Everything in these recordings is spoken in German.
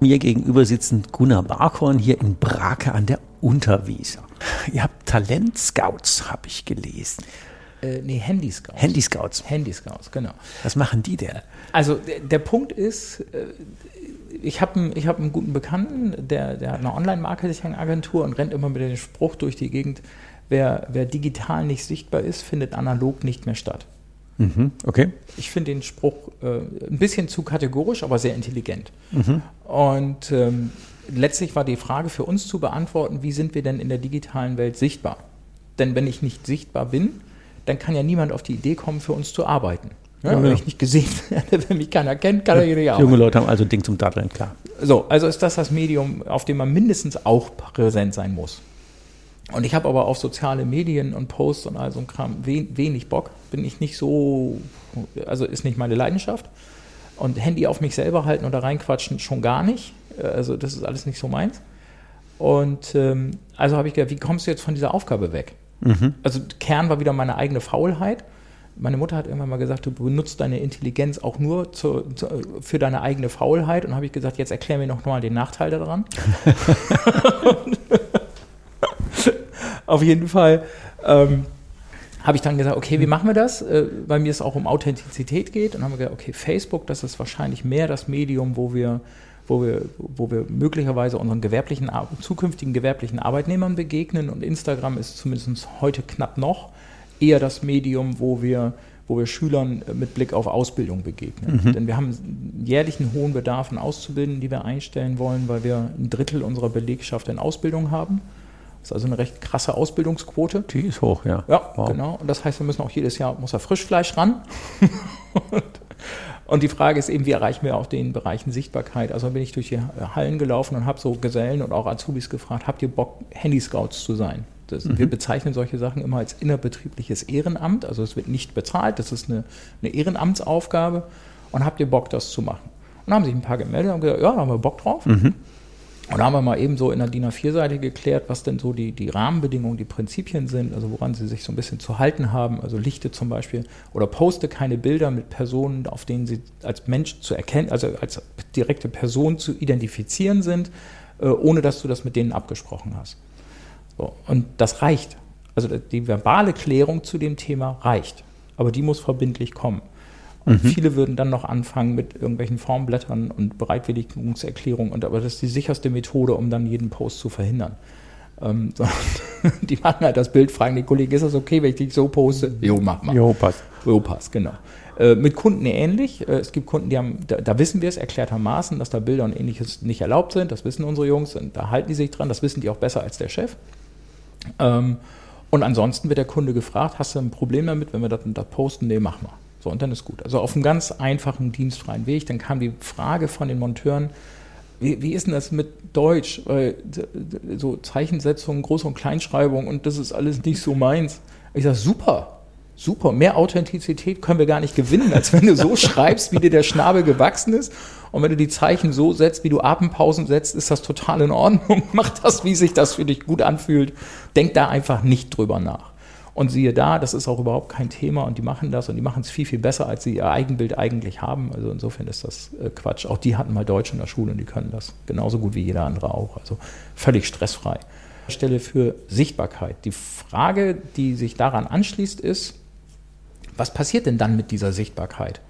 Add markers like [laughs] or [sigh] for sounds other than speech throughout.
Mir gegenüber sitzen Gunnar Barkhorn hier in Brake an der Unterwieser. Ihr habt Talentscouts, habe ich gelesen. Äh, nee, Handy-Scouts. Handy-Scouts. Handy-Scouts, genau. Was machen die denn? Also der, der Punkt ist, äh, ich habe einen, hab einen guten Bekannten, der, der hat eine Online-Marketing-Agentur und rennt immer mit dem Spruch durch die Gegend, wer, wer digital nicht sichtbar ist, findet analog nicht mehr statt. Mhm, okay. Ich finde den Spruch äh, ein bisschen zu kategorisch, aber sehr intelligent. Mhm. Und ähm, letztlich war die Frage für uns zu beantworten, wie sind wir denn in der digitalen Welt sichtbar? Denn wenn ich nicht sichtbar bin, dann kann ja niemand auf die Idee kommen, für uns zu arbeiten. Ja, wenn ich nicht gesehen werde, wenn mich keiner kennt, kann er hier nicht arbeiten. Junge Leute haben also ein Ding zum Daddeln, klar. So, also ist das das Medium, auf dem man mindestens auch präsent sein muss. Und ich habe aber auf soziale Medien und Posts und all so ein Kram wenig Bock. Bin ich nicht so, also ist nicht meine Leidenschaft. Und Handy auf mich selber halten oder reinquatschen schon gar nicht. Also das ist alles nicht so meins. Und ähm, also habe ich gedacht, wie kommst du jetzt von dieser Aufgabe weg? Mhm. Also Kern war wieder meine eigene Faulheit. Meine Mutter hat irgendwann mal gesagt, du benutzt deine Intelligenz auch nur zu, zu, für deine eigene Faulheit. Und habe ich gesagt, jetzt erklär mir noch mal den Nachteil daran. [laughs] [laughs] Auf jeden Fall ähm, habe ich dann gesagt, okay, wie machen wir das? Äh, weil mir es auch um Authentizität geht. Und haben wir gesagt, okay, Facebook, das ist wahrscheinlich mehr das Medium, wo wir, wo wir, wo wir möglicherweise unseren gewerblichen, zukünftigen gewerblichen Arbeitnehmern begegnen. Und Instagram ist zumindest heute knapp noch eher das Medium, wo wir wo wir Schülern mit Blick auf Ausbildung begegnen. Mhm. Denn wir haben jährlich einen hohen Bedarf an Auszubildenden, die wir einstellen wollen, weil wir ein Drittel unserer Belegschaft in Ausbildung haben. Das ist also eine recht krasse Ausbildungsquote. Die ist hoch, ja. Ja, wow. genau. Und das heißt, wir müssen auch jedes Jahr, muss er Frischfleisch ran. und, [laughs] und, die Frage ist eben, wie erreichen wir auch den Bereichen Sichtbarkeit? Also bin ich durch die Hallen gelaufen und habe so Gesellen und auch Azubis gefragt, habt ihr Bock, Handy-Scouts zu sein? Das, mhm. Wir bezeichnen solche Sachen immer als innerbetriebliches Ehrenamt. Also es wird nicht bezahlt, das ist eine, eine Ehrenamtsaufgabe. Und habt ihr Bock, das zu machen? Und dann haben sich ein paar gemeldet und gesagt, ja, da haben wir Bock drauf. Mhm. Und da haben wir mal eben so in der DIN A4-Seite geklärt, was denn so die, die Rahmenbedingungen, die Prinzipien sind, also woran sie sich so ein bisschen zu halten haben. Also lichte zum Beispiel oder poste keine Bilder mit Personen, auf denen sie als Mensch zu erkennen, also als direkte Person zu identifizieren sind, äh, ohne dass du das mit denen abgesprochen hast. So, und das reicht. Also die verbale Klärung zu dem Thema reicht. Aber die muss verbindlich kommen. Und mhm. viele würden dann noch anfangen mit irgendwelchen Formblättern und Bereitwilligungserklärungen. Und aber das ist die sicherste Methode, um dann jeden Post zu verhindern. Ähm, [laughs] die machen halt das Bild, fragen die Kollegen, ist das okay, wenn ich dich so poste? Jo, mach mal. Jo, passt. Jo, passt, genau. Äh, mit Kunden ähnlich. Äh, es gibt Kunden, die haben, da, da, wissen wir es erklärtermaßen, dass da Bilder und ähnliches nicht erlaubt sind. Das wissen unsere Jungs und da halten die sich dran. Das wissen die auch besser als der Chef. Ähm, und ansonsten wird der Kunde gefragt, hast du ein Problem damit, wenn wir das, das posten? Nee, mach mal. So, und dann ist gut. Also auf einem ganz einfachen, dienstfreien Weg. Dann kam die Frage von den Monteuren, wie, wie ist denn das mit Deutsch? Weil so Zeichensetzung, Groß- und Kleinschreibung und das ist alles nicht so meins. Ich sage, super, super, mehr Authentizität können wir gar nicht gewinnen, als wenn du so [laughs] schreibst, wie dir der Schnabel gewachsen ist. Und wenn du die Zeichen so setzt, wie du Atempausen setzt, ist das total in Ordnung. [laughs] Mach das, wie sich das für dich gut anfühlt. Denk da einfach nicht drüber nach. Und siehe da, das ist auch überhaupt kein Thema und die machen das und die machen es viel, viel besser, als sie ihr Eigenbild eigentlich haben. Also insofern ist das äh, Quatsch. Auch die hatten mal Deutsch in der Schule und die können das genauso gut wie jeder andere auch. Also völlig stressfrei. Stelle für Sichtbarkeit. Die Frage, die sich daran anschließt, ist, was passiert denn dann mit dieser Sichtbarkeit?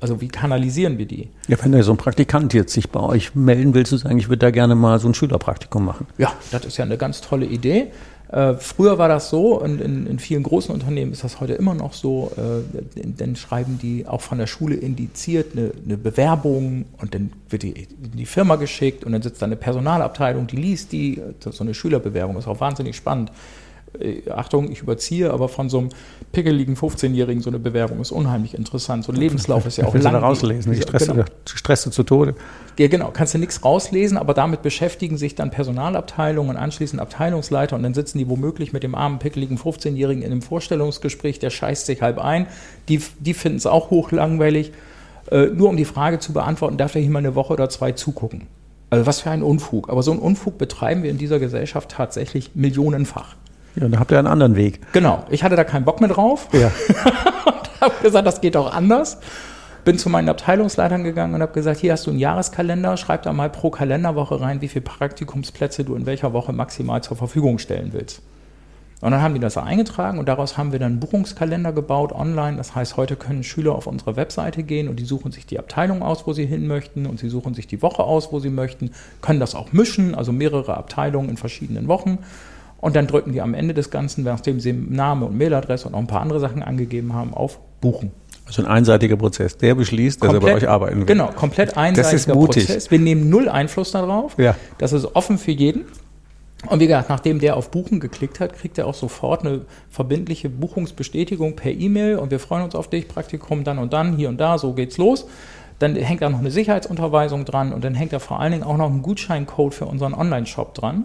Also wie kanalisieren wir die? Ja, wenn da so ein Praktikant jetzt sich bei euch melden will, zu sagen, ich würde da gerne mal so ein Schülerpraktikum machen. Ja, das ist ja eine ganz tolle Idee. Äh, früher war das so und in, in, vielen großen Unternehmen ist das heute immer noch so. Äh, dann schreiben die auch von der Schule indiziert eine, eine, Bewerbung und dann wird die in die Firma geschickt und dann sitzt da eine Personalabteilung, die liest die. So eine Schülerbewerbung ist auch wahnsinnig spannend. Äh, Achtung, ich überziehe, aber von so einem pickeligen 15-Jährigen so eine Bewerbung ist unheimlich interessant. So ein Lebenslauf ist ja auch lang. rauslesen, ich stresse, genau. stresse zu Tode. Ja, genau, kannst du nichts rauslesen, aber damit beschäftigen sich dann Personalabteilungen und anschließend Abteilungsleiter und dann sitzen die womöglich mit dem armen, pickeligen 15-Jährigen in einem Vorstellungsgespräch, der scheißt sich halb ein. Die, die finden es auch hochlangweilig. Äh, nur um die Frage zu beantworten, darf der hier mal eine Woche oder zwei zugucken? Also was für ein Unfug. Aber so einen Unfug betreiben wir in dieser Gesellschaft tatsächlich millionenfach. Ja, dann habt ihr einen anderen Weg. Genau. Ich hatte da keinen Bock mehr drauf. Ja. [laughs] und habe gesagt, das geht auch anders. Bin zu meinen Abteilungsleitern gegangen und habe gesagt, hier hast du einen Jahreskalender, schreib da mal pro Kalenderwoche rein, wie viele Praktikumsplätze du in welcher Woche maximal zur Verfügung stellen willst. Und dann haben die das eingetragen und daraus haben wir dann einen Buchungskalender gebaut online. Das heißt, heute können Schüler auf unsere Webseite gehen und die suchen sich die Abteilung aus, wo sie hin möchten und sie suchen sich die Woche aus, wo sie möchten, können das auch mischen, also mehrere Abteilungen in verschiedenen Wochen und dann drücken die am Ende des Ganzen, nachdem sie Name und Mailadresse und auch ein paar andere Sachen angegeben haben, auf Buchen. Also ein einseitiger Prozess. Der beschließt, komplett, dass er bei euch arbeiten will. Genau, komplett einseitiger das ist mutig. Prozess. Wir nehmen null Einfluss darauf. Ja. Das ist offen für jeden. Und wie gesagt, nachdem der auf Buchen geklickt hat, kriegt er auch sofort eine verbindliche Buchungsbestätigung per E-Mail und wir freuen uns auf dich, Praktikum dann und dann, hier und da, so geht's los. Dann hängt da noch eine Sicherheitsunterweisung dran und dann hängt da vor allen Dingen auch noch ein Gutscheincode für unseren Online-Shop dran.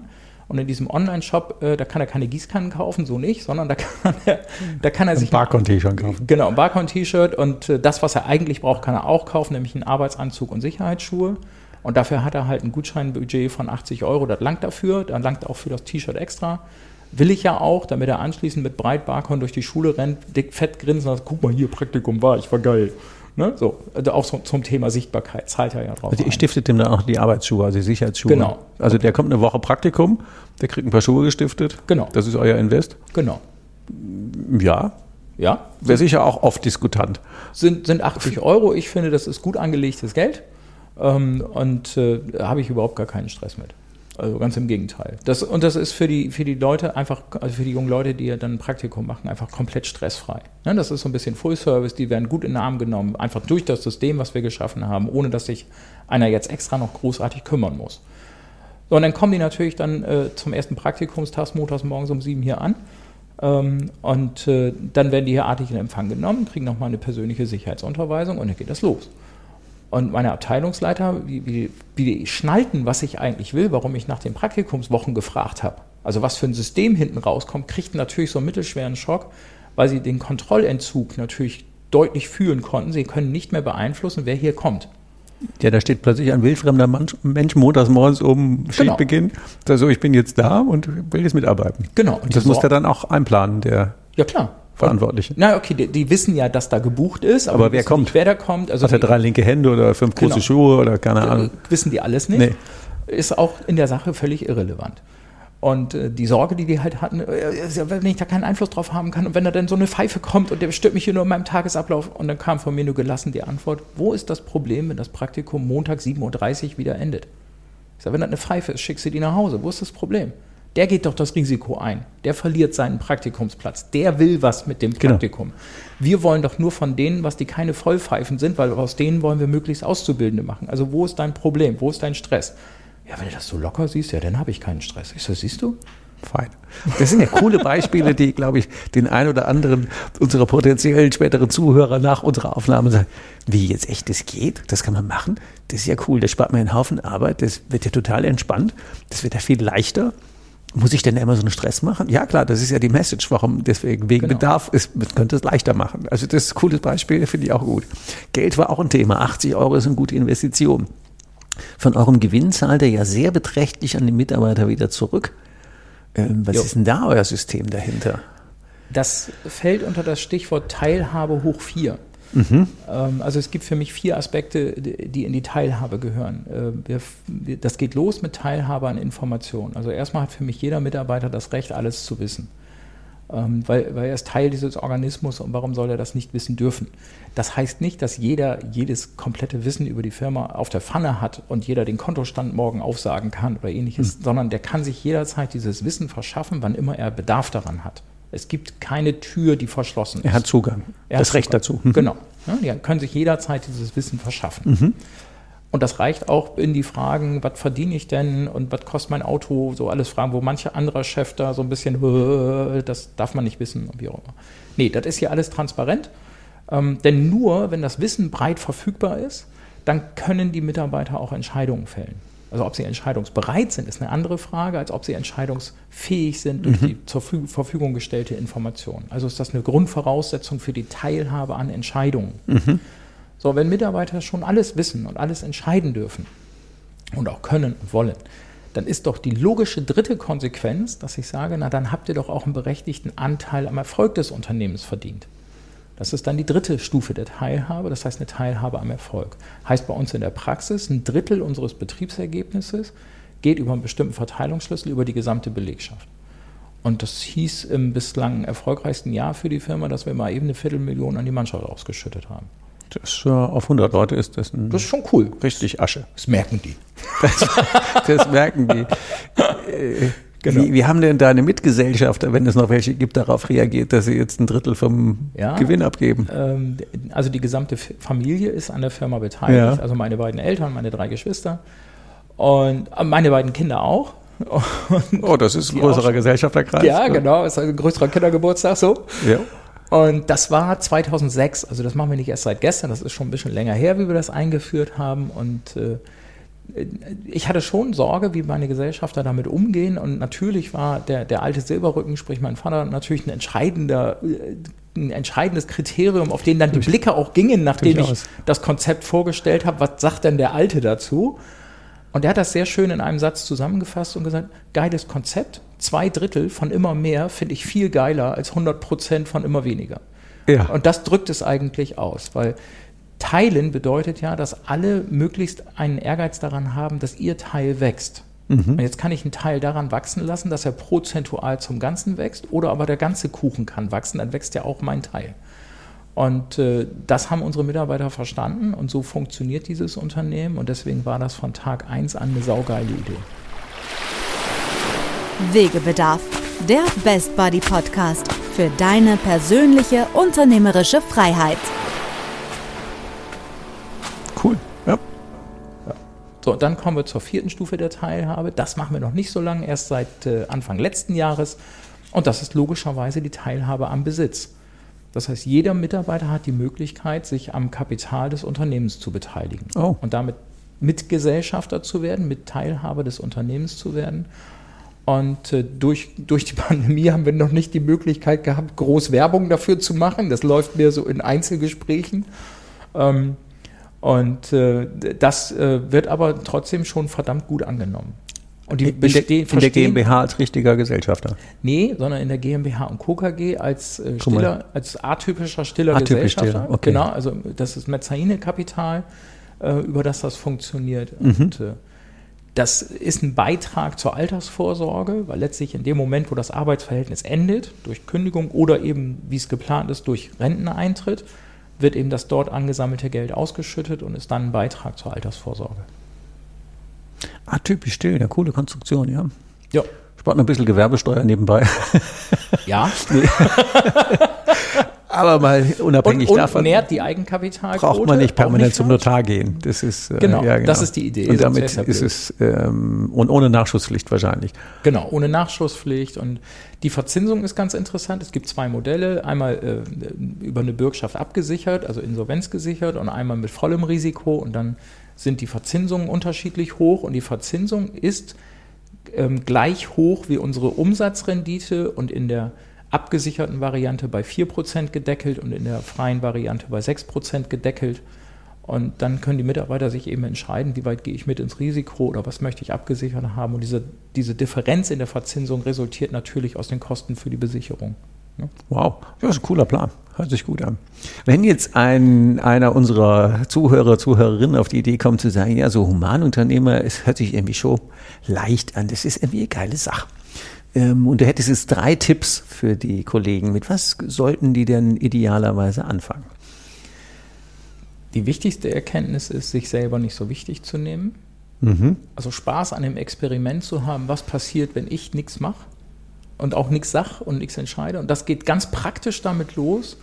Und in diesem Online-Shop, äh, da kann er keine Gießkannen kaufen, so nicht, sondern da [laughs] kann er, da kann er sich. Ein Barcon-T-Shirt kaufen. Genau, ein Barcon-T-Shirt und äh, das, was er eigentlich braucht, kann er auch kaufen, nämlich einen Arbeitsanzug und Sicherheitsschuhe. Und dafür hat er halt ein Gutscheinbudget von 80 Euro, das langt dafür, dann langt auch für das T-Shirt extra. Will ich ja auch, damit er anschließend mit breit Barcon durch die Schule rennt, dick fett grinsen und sagt, guck mal hier, Praktikum war, ich war geil. Ne? So, also auch so, zum Thema Sichtbarkeit zahlt er ja drauf. Also ich stiftet dem dann auch die Arbeitsschuhe, also die Sicherheitsschuhe. Genau. Also der kommt eine Woche Praktikum, der kriegt ein paar Schuhe gestiftet. Genau. Das ist euer Invest. Genau. Ja. Ja. Wäre sicher auch oft diskutant. Sind, sind 80 Euro. Ich finde, das ist gut angelegtes Geld. Ähm, und äh, da habe ich überhaupt gar keinen Stress mit. Also ganz im Gegenteil. Das, und das ist für die, für die Leute einfach, also für die jungen Leute, die ja dann ein Praktikum machen, einfach komplett stressfrei. Ne, das ist so ein bisschen Full Service, die werden gut in den Arm genommen, einfach durch das System, was wir geschaffen haben, ohne dass sich einer jetzt extra noch großartig kümmern muss. So, und dann kommen die natürlich dann äh, zum ersten Praktikumstag montags morgens um sieben hier an. Ähm, und äh, dann werden die hier artig in Empfang genommen, kriegen nochmal eine persönliche Sicherheitsunterweisung und dann geht das los. Und meine Abteilungsleiter, wie, wie, wie die schnallten, was ich eigentlich will, warum ich nach den Praktikumswochen gefragt habe. Also was für ein System hinten rauskommt, kriegten natürlich so einen mittelschweren Schock, weil sie den Kontrollentzug natürlich deutlich fühlen konnten. Sie können nicht mehr beeinflussen, wer hier kommt. Ja, da steht plötzlich ein wildfremder Mensch montags morgens um Schichtbeginn. Genau. Also ich bin jetzt da und will jetzt mitarbeiten. Genau. Und das muss der dann auch einplanen, der. Ja, klar. Verantwortliche. Na, okay, die, die, wissen ja, dass da gebucht ist. Aber, aber wer kommt? Nicht, wer da kommt. Also Hat er drei linke Hände oder fünf große genau. Schuhe oder keine Ahnung? Wissen die alles nicht. Nee. Ist auch in der Sache völlig irrelevant. Und äh, die Sorge, die die halt hatten, äh, wenn ich da keinen Einfluss drauf haben kann und wenn da dann so eine Pfeife kommt und der stört mich hier nur in meinem Tagesablauf und dann kam von mir nur gelassen die Antwort, wo ist das Problem, wenn das Praktikum Montag 7.30 Uhr wieder endet? Ich sage, wenn das eine Pfeife ist, schickst du die nach Hause. Wo ist das Problem? Der geht doch das Risiko ein. Der verliert seinen Praktikumsplatz. Der will was mit dem genau. Praktikum. Genau. Wir wollen doch nur von denen, was die keine Vollpfeifen sind, weil aus denen wollen wir möglichst Auszubildende machen. Also wo ist dein Problem? Wo ist dein Stress? Ja, wenn du das so locker siehst, ja, dann habe ich keinen Stress. Ich so, siehst du? Fein. Das sind ja coole Beispiele, die, glaube ich, den ein oder anderen unserer potenziellen späteren Zuhörer nach unserer Aufnahme sagen, wie jetzt echt das geht, das kann man machen, das ist ja cool, das spart mir einen Haufen Arbeit, das wird ja total entspannt, das wird ja viel leichter muss ich denn immer so einen Stress machen? Ja, klar, das ist ja die Message. Warum? Deswegen, wegen genau. Bedarf, ist, man könnte es leichter machen. Also, das ist ein cooles Beispiel, finde ich auch gut. Geld war auch ein Thema. 80 Euro ist eine gute Investition. Von eurem Gewinn zahlt er ja sehr beträchtlich an die Mitarbeiter wieder zurück. Ähm, was jo. ist denn da euer System dahinter? Das fällt unter das Stichwort Teilhabe hoch 4. Mhm. Also es gibt für mich vier Aspekte, die in die Teilhabe gehören. Äh, das geht los mit Teilhabe an Informationen. Also erstmal hat für mich jeder Mitarbeiter das Recht, alles zu wissen. Ähm, weil, weil er ist Teil dieses Organismus und warum soll er das nicht wissen dürfen? Das heißt nicht, dass jeder jedes komplette Wissen über die Firma auf der Pfanne hat und jeder den Kontostand morgen aufsagen kann oder ähnliches, mhm. sondern der kann sich jederzeit dieses Wissen verschaffen, wann immer er Bedarf daran hat. Es gibt keine Tür, die verschlossen ist. Er hat Zugang. Er das hat Recht Zugang. dazu. Mhm. Genau. Ja, die können sich jederzeit dieses Wissen verschaffen. Mhm. Und das reicht auch in die Fragen, was verdiene ich denn und was kostet mein Auto, so alles Fragen, wo manche anderer Chef da so ein bisschen, das darf man nicht wissen, wie auch immer. Nee, das ist hier alles transparent. Ähm, denn nur, wenn das Wissen breit verfügbar ist, dann können die Mitarbeiter auch Entscheidungen fällen. Also ob sie entscheidungsbereit sind, ist eine andere Frage, als ob sie entscheidungsfähig sind durch mhm. die zur Verfügung gestellte Information. Also ist das eine Grundvoraussetzung für die Teilhabe an Entscheidungen. Mhm. So, wenn Mitarbeiter schon alles wissen und alles entscheiden dürfen und auch können und wollen, dann ist doch die logische dritte Konsequenz, dass ich sage, na dann habt ihr doch auch einen berechtigten Anteil am Erfolg des Unternehmens verdient. Das ist dann die dritte Stufe der Teilhabe, das heißt eine Teilhabe am Erfolg. Heißt bei uns in der Praxis, ein Drittel unseres Betriebsergebnisses geht über einen bestimmten Verteilungsschlüssel über die gesamte Belegschaft. Und das hieß im bislang erfolgreichsten Jahr für die Firma, dass wir mal eben eine Viertelmillion an die Mannschaft ausgeschüttet haben. Das, äh, auf 100 Leute ist das ein. Das ist schon cool. Richtig Asche. Das merken die. Das, [laughs] das merken die. [laughs] Genau. Wie, wie, haben denn deine Mitgesellschafter, wenn es noch welche gibt, darauf reagiert, dass sie jetzt ein Drittel vom ja, Gewinn abgeben? Ähm, also die gesamte Familie ist an der Firma beteiligt. Ja. Also meine beiden Eltern, meine drei Geschwister und äh, meine beiden Kinder auch. [laughs] Und oh, das ist ein größerer Gesellschafterkreis. Ja, genau, ist ein größerer Kindergeburtstag so. Ja. Und das war 2006, also das machen wir nicht erst seit gestern, das ist schon ein bisschen länger her, wie wir das eingeführt haben. Und äh, ich hatte schon Sorge, wie meine Gesellschafter damit umgehen. Und natürlich war der, der alte Silberrücken, sprich mein Vater, natürlich ein entscheidender äh, ein entscheidendes Kriterium, auf den dann die Blicke auch gingen, nachdem ich das Konzept vorgestellt habe. Was sagt denn der Alte dazu? Und er hat das sehr schön in einem Satz zusammengefasst und gesagt, geiles Konzept, zwei Drittel von immer mehr finde ich viel geiler als 100 Prozent von immer weniger. Ja. Und das drückt es eigentlich aus, weil Teilen bedeutet ja, dass alle möglichst einen Ehrgeiz daran haben, dass ihr Teil wächst. Mhm. Und jetzt kann ich einen Teil daran wachsen lassen, dass er prozentual zum Ganzen wächst, oder aber der ganze Kuchen kann wachsen, dann wächst ja auch mein Teil. Und äh, das haben unsere Mitarbeiter verstanden und so funktioniert dieses Unternehmen und deswegen war das von Tag 1 an eine saugeile Idee. Wegebedarf, der Best Buddy Podcast für deine persönliche unternehmerische Freiheit. Cool, ja. ja. So, dann kommen wir zur vierten Stufe der Teilhabe. Das machen wir noch nicht so lange, erst seit äh, Anfang letzten Jahres. Und das ist logischerweise die Teilhabe am Besitz. Das heißt, jeder Mitarbeiter hat die Möglichkeit, sich am Kapital des Unternehmens zu beteiligen oh. und damit Mitgesellschafter zu werden, Mitteilhaber des Unternehmens zu werden. Und äh, durch, durch die [laughs] Pandemie haben wir noch nicht die Möglichkeit gehabt, groß Werbung dafür zu machen. Das läuft mehr so in Einzelgesprächen. Ähm, und äh, das äh, wird aber trotzdem schon verdammt gut angenommen. Und die in, der, in der GmbH als richtiger Gesellschafter? Nee, sondern in der GmbH und Co. KG als äh, stiller, als atypischer stiller Atypisch Gesellschafter. Stiller. Okay. Genau, also das ist Mezzaine-Kapital, äh, über das das funktioniert. Mhm. Und äh, das ist ein Beitrag zur Altersvorsorge, weil letztlich in dem Moment, wo das Arbeitsverhältnis endet, durch Kündigung oder eben, wie es geplant ist, durch Renteneintritt, wird eben das dort angesammelte Geld ausgeschüttet und ist dann ein Beitrag zur Altersvorsorge. Ah, typisch still, eine coole Konstruktion, ja. Ja. Spart ein bisschen Gewerbesteuer nebenbei. Ja. [laughs] Aber mal unabhängig und, und davon. nährt die Eigenkapitalquote. Braucht man nicht permanent nicht zum Notar gehen. Das ist, äh, genau, ja, genau, das ist die Idee. Und damit ist es, ähm, und ohne Nachschusspflicht wahrscheinlich. Genau, ohne Nachschusspflicht. Und die Verzinsung ist ganz interessant. Es gibt zwei Modelle. Einmal äh, über eine Bürgschaft abgesichert, also Insolvenz gesichert und einmal mit vollem Risiko. Und dann sind die Verzinsungen unterschiedlich hoch und die Verzinsung ist ähm, gleich hoch wie unsere Umsatzrendite und in der abgesicherten Variante bei 4% gedeckelt und in der freien Variante bei 6% gedeckelt. Und dann können die Mitarbeiter sich eben entscheiden, wie weit gehe ich mit ins Risiko oder was möchte ich abgesichert haben. Und diese, diese Differenz in der Verzinsung resultiert natürlich aus den Kosten für die Besicherung. Wow, das ist ein cooler Plan. Hört sich gut an. Wenn jetzt ein, einer unserer Zuhörer, Zuhörerinnen auf die Idee kommt zu sagen, ja, so Humanunternehmer, es hört sich irgendwie schon leicht an, das ist irgendwie eine geile Sache. Ähm, und du hättest jetzt drei Tipps für die Kollegen. Mit was sollten die denn idealerweise anfangen? Die wichtigste Erkenntnis ist, sich selber nicht so wichtig zu nehmen. Mhm. Also Spaß an dem Experiment zu haben, was passiert, wenn ich nichts mache und auch nichts sage und nichts entscheide. Und das geht ganz praktisch damit los,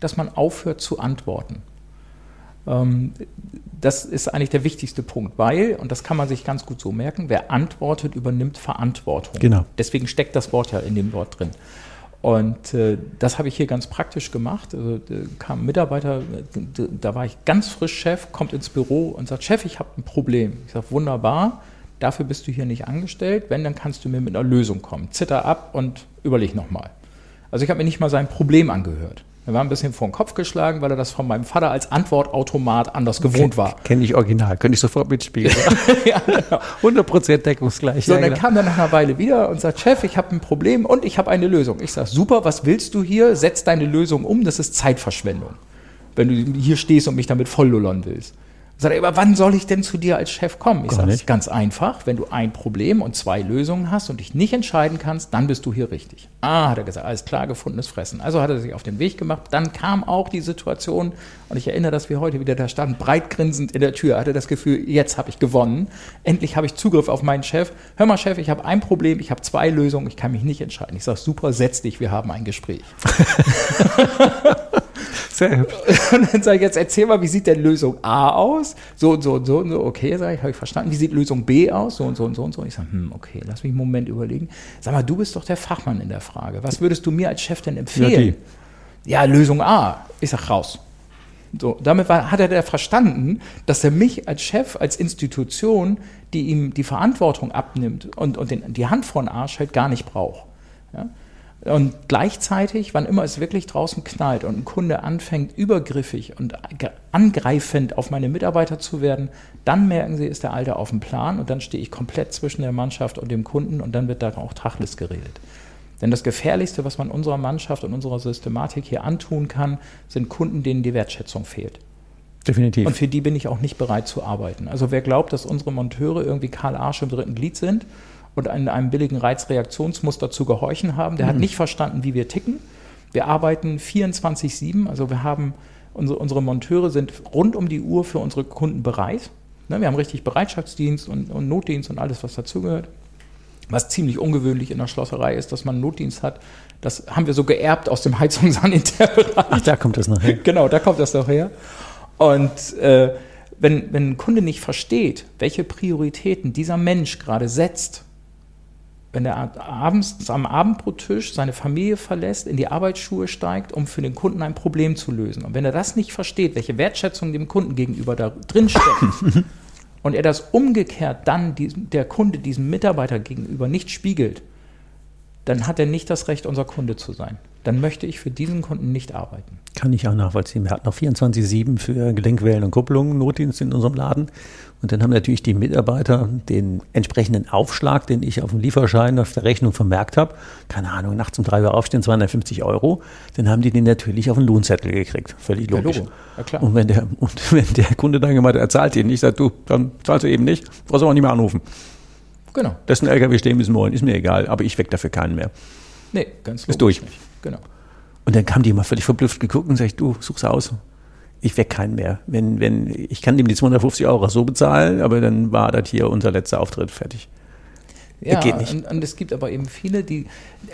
dass man aufhört zu antworten. Ähm, das ist eigentlich der wichtigste Punkt, weil, und das kann man sich ganz gut so merken, wer antwortet, übernimmt Verantwortung. Genau. Deswegen steckt das Wort ja in dem Wort drin. Und äh, das habe ich hier ganz praktisch gemacht. Also da kam ein Mitarbeiter, da war ich ganz frisch Chef, kommt ins Büro und sagt, Chef, ich habe ein Problem. Ich sage, wunderbar, dafür bist du hier nicht angestellt. Wenn, dann kannst du mir mit einer Lösung kommen. Zitter ab und überleg nochmal. Also ich habe mir nicht mal sein Problem angehört. Er war ein bisschen vor den Kopf geschlagen, weil er das von meinem Vater als Antwortautomat anders gewohnt war. Kenne ich original, könnte ich sofort mitspielen. [laughs] ja, genau. [laughs] 100% deckungsgleich. So, ja, dann genau. kam er nach einer Weile wieder und sagt, Chef, ich habe ein Problem und ich habe eine Lösung. Ich sage, super, was willst du hier? Setz deine Lösung um, das ist Zeitverschwendung. Wenn du hier stehst und mich damit volllullern willst. Sagt er, aber wann soll ich denn zu dir als Chef kommen? Ich sage, ganz einfach, wenn du ein Problem und zwei Lösungen hast und dich nicht entscheiden kannst, dann bist du hier richtig. Ah, hat er gesagt, alles klar, gefundenes Fressen. Also hat er sich auf den Weg gemacht. Dann kam auch die Situation, und ich erinnere, dass wir heute wieder da standen, breitgrinsend in der Tür, hatte das Gefühl, jetzt habe ich gewonnen. Endlich habe ich Zugriff auf meinen Chef. Hör mal, Chef, ich habe ein Problem, ich habe zwei Lösungen, ich kann mich nicht entscheiden. Ich sage, super, setz dich, wir haben ein Gespräch. [laughs] Hübsch. [laughs] Und dann sage ich, jetzt erzähl mal, wie sieht denn Lösung A aus? So und so und so und so. Okay, sage ich, habe ich verstanden. Wie sieht Lösung B aus? So und so und so und so. Ich sage, hm, okay, lass mich einen Moment überlegen. Sag mal, du bist doch der Fachmann in der Frage. Was würdest du mir als Chef denn empfehlen? Ja, ja Lösung A. Ich sage, raus. So, damit war, hat er da verstanden, dass er mich als Chef, als Institution, die ihm die Verantwortung abnimmt und, und den, die Hand vor den Arsch hält, gar nicht braucht. Ja? Und gleichzeitig, wann immer es wirklich draußen knallt und ein Kunde anfängt, übergriffig und angreifend auf meine Mitarbeiter zu werden, dann merken sie, ist der Alte auf dem Plan und dann stehe ich komplett zwischen der Mannschaft und dem Kunden und dann wird da auch Tacheles geredet. Denn das Gefährlichste, was man unserer Mannschaft und unserer Systematik hier antun kann, sind Kunden, denen die Wertschätzung fehlt. Definitiv. Und für die bin ich auch nicht bereit zu arbeiten. Also wer glaubt, dass unsere Monteure irgendwie Karl Arsch im dritten Glied sind und in einem billigen Reizreaktionsmuster zu gehorchen haben. Der mhm. hat nicht verstanden, wie wir ticken. Wir arbeiten 24-7, also wir haben unsere, unsere Monteure sind rund um die Uhr für unsere Kunden bereit. Ne, wir haben richtig Bereitschaftsdienst und, und Notdienst und alles, was dazugehört. Was ziemlich ungewöhnlich in der Schlosserei ist, dass man einen Notdienst hat. Das haben wir so geerbt aus dem Heizung Sanitärbereich. Ach, da kommt das noch her. [laughs] Genau, da kommt das noch her. Und äh, wenn, wenn ein Kunde nicht versteht, welche Prioritäten dieser Mensch gerade setzt, wenn er abends am Abendbrottisch seine Familie verlässt, in die Arbeitsschuhe steigt, um für den Kunden ein Problem zu lösen. Und wenn er das nicht versteht, welche Wertschätzung dem Kunden gegenüber da drin steckt, [laughs] und er das umgekehrt dann diesem, der Kunde diesem Mitarbeiter gegenüber nicht spiegelt, dann hat er nicht das Recht, unser Kunde zu sein. Dann möchte ich für diesen Kunden nicht arbeiten. Kann ich auch nachvollziehen. Wir hatten noch 24-7 für Gelenkwellen und Kupplungen Notdienst in unserem Laden. Und dann haben natürlich die Mitarbeiter den entsprechenden Aufschlag, den ich auf dem Lieferschein auf der Rechnung vermerkt habe, keine Ahnung, nachts um drei Uhr aufstehen, 250 Euro, dann haben die den natürlich auf den Lohnzettel gekriegt. Völlig logisch. Ja, ja, klar. Und, wenn der, [laughs] und wenn der Kunde dann gemeint hat, er zahlt ihn, ich sage, du, dann zahlst du eben nicht, brauchst du auch nicht mehr anrufen. Genau. Dass ein LKW stehen müssen wollen, ist mir egal, aber ich weck dafür keinen mehr. Nee, ganz logisch. Ist durch. Nicht. Genau. Und dann kam die immer völlig verblüfft geguckt und sagt, du, such's aus ich weck keinen mehr. Wenn, wenn, ich kann dem die 250 Euro so bezahlen, aber dann war das hier unser letzter Auftritt fertig. Ja, geht nicht. Und, und es gibt aber eben viele, die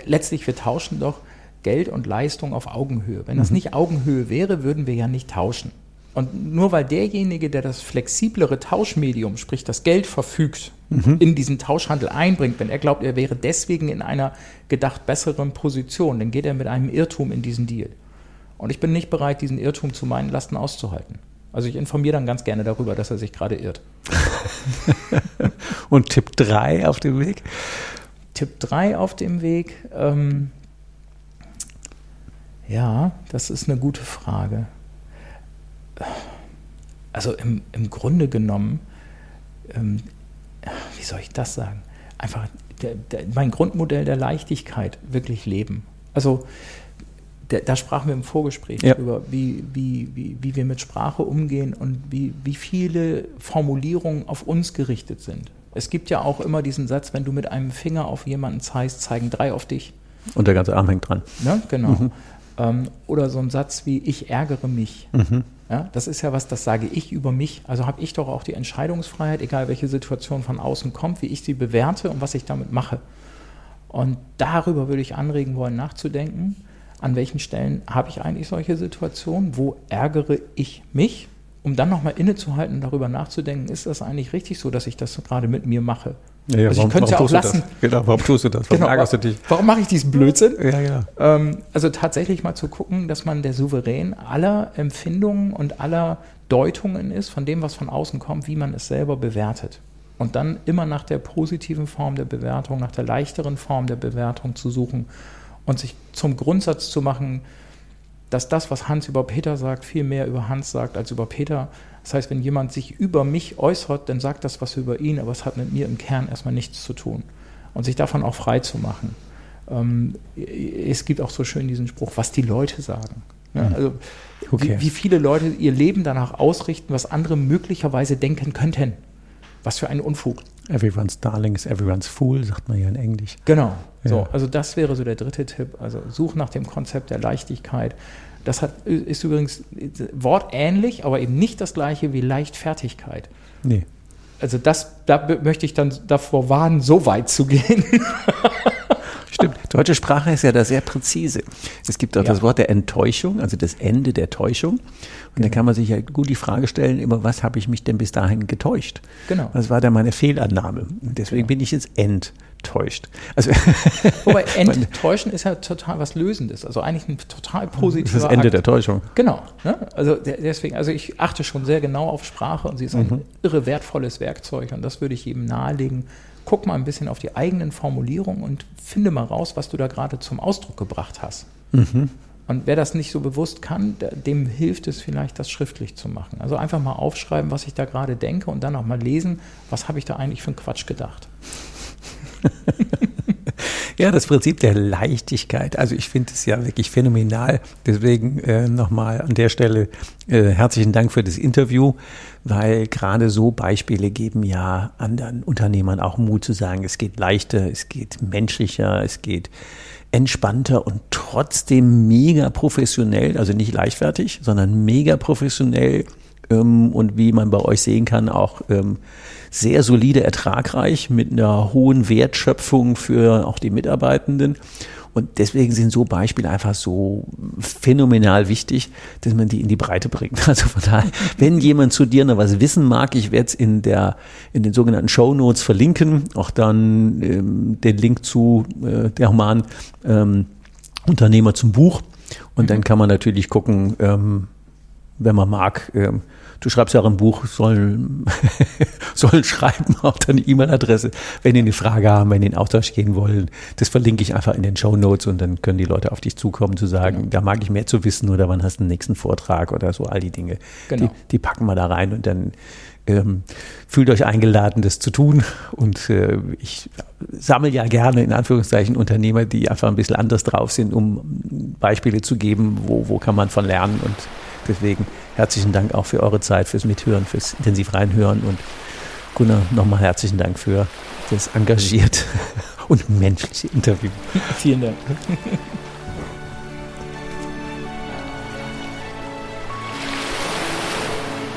letztlich, wir tauschen doch Geld und Leistung auf Augenhöhe. Wenn das mhm. nicht Augenhöhe wäre, würden wir ja nicht tauschen. Und nur weil derjenige, der das flexiblere Tauschmedium, sprich das Geld verfügt, mhm. in diesen Tauschhandel einbringt, wenn er glaubt, er wäre deswegen in einer gedacht besseren Position, dann geht er mit einem Irrtum in diesen Deal. Und ich bin nicht bereit, diesen Irrtum zu meinen Lasten auszuhalten. Also ich informiere dann ganz gerne darüber, dass er sich gerade irrt. [laughs] Und Tipp 3 auf dem Weg? Tipp 3 auf dem Weg. Ähm, ja, das ist eine gute Frage. Also im, im Grunde genommen, ähm, wie soll ich das sagen? Einfach der, der, mein Grundmodell der Leichtigkeit wirklich leben. Also da, da sprachen wir im Vorgespräch ja. darüber, wie, wie, wie, wie wir mit Sprache umgehen und wie, wie viele Formulierungen auf uns gerichtet sind. Es gibt ja auch immer diesen Satz, wenn du mit einem Finger auf jemanden zeigst, zeigen drei auf dich. Und der ganze Arm hängt dran. Ne? Genau. Mhm. Ähm, oder so ein Satz wie, ich ärgere mich. Mhm. Ja, das ist ja was, das sage ich über mich. Also habe ich doch auch die Entscheidungsfreiheit, egal welche Situation von außen kommt, wie ich sie bewerte und was ich damit mache. Und darüber würde ich anregen wollen, nachzudenken. An welchen Stellen habe ich eigentlich solche Situationen? Wo ärgere ich mich? Um dann nochmal innezuhalten und darüber nachzudenken, ist das eigentlich richtig so, dass ich das gerade mit mir mache? Ja, ja, also warum, ich könnte ja auch lassen. Genau, warum tust du das? Warum genau, ärgerst du dich? Warum mache ich diesen Blödsinn? Ja, genau. Ähm, also tatsächlich mal zu gucken, dass man der Souverän aller Empfindungen und aller Deutungen ist, von dem, was von außen kommt, wie man es selber bewertet. Und dann immer nach der positiven Form der Bewertung, nach der leichteren Form der Bewertung zu suchen und sich zum Grundsatz zu machen, dass das, was Hans über Peter sagt, viel mehr über Hans sagt als über Peter. Das heißt, wenn jemand sich über mich äußert, dann sagt das was über ihn, aber es hat mit mir im Kern erstmal nichts zu tun. Und sich davon auch frei zu machen. Ähm, es gibt auch so schön diesen Spruch, was die Leute sagen. Ja, mhm. also okay. wie, wie viele Leute ihr Leben danach ausrichten, was andere möglicherweise denken könnten. Was für ein Unfug. Everyone's darling is everyone's fool, sagt man ja in Englisch. Genau. Ja. So, also das wäre so der dritte Tipp. Also such nach dem Konzept der Leichtigkeit. Das hat, ist übrigens wortähnlich, aber eben nicht das gleiche wie Leichtfertigkeit. Nee. Also das, da möchte ich dann davor warnen, so weit zu gehen. [laughs] Stimmt. Deutsche Sprache ist ja da sehr präzise. Es gibt auch ja. das Wort der Enttäuschung, also das Ende der Täuschung. Und genau. da kann man sich ja gut die Frage stellen, immer was habe ich mich denn bis dahin getäuscht? Genau. Was war da meine Fehlannahme? Und deswegen genau. bin ich jetzt enttäuscht. Also [laughs] Wobei [laughs] enttäuschen ist ja total was Lösendes. Also eigentlich ein total positiver das Ende Akt. der Täuschung. Genau. Ne? Also deswegen, also ich achte schon sehr genau auf Sprache und sie ist ein mhm. irre wertvolles Werkzeug und das würde ich jedem nahelegen, guck mal ein bisschen auf die eigenen Formulierungen und finde mal raus, was du da gerade zum Ausdruck gebracht hast. Mhm. Und wer das nicht so bewusst kann, dem hilft es vielleicht, das schriftlich zu machen. Also einfach mal aufschreiben, was ich da gerade denke und dann auch mal lesen, was habe ich da eigentlich für einen Quatsch gedacht. [laughs] ja, das Prinzip der Leichtigkeit. Also ich finde es ja wirklich phänomenal. Deswegen äh, nochmal an der Stelle äh, herzlichen Dank für das Interview weil gerade so Beispiele geben ja anderen Unternehmern auch Mut zu sagen, es geht leichter, es geht menschlicher, es geht entspannter und trotzdem mega professionell, also nicht leichtfertig, sondern mega professionell und wie man bei euch sehen kann, auch ähm, sehr solide ertragreich mit einer hohen Wertschöpfung für auch die Mitarbeitenden. Und deswegen sind so Beispiele einfach so phänomenal wichtig, dass man die in die Breite bringt. [laughs] Also von daher, wenn jemand zu dir noch was wissen mag, ich werde es in der in den sogenannten Show Notes verlinken, auch dann ähm, den Link zu äh, der Roman ähm, Unternehmer zum Buch. Und dann kann man natürlich gucken, ähm, wenn man mag, ähm, du schreibst ja auch ein Buch, soll, [laughs] soll schreiben auch deine E-Mail-Adresse, wenn die eine Frage haben, wenn die in Austausch gehen wollen. Das verlinke ich einfach in den Show Notes und dann können die Leute auf dich zukommen, zu sagen, genau. da mag ich mehr zu wissen oder wann hast du den nächsten Vortrag oder so, all die Dinge. Genau. Die, die packen wir da rein und dann ähm, fühlt euch eingeladen, das zu tun. Und äh, ich sammle ja gerne in Anführungszeichen Unternehmer, die einfach ein bisschen anders drauf sind, um Beispiele zu geben, wo, wo kann man von lernen. Und deswegen herzlichen Dank auch für eure Zeit, fürs Mithören, fürs intensiv reinhören. Und Gunnar, nochmal herzlichen Dank für das engagierte [laughs] und menschliche Interview. Vielen Dank.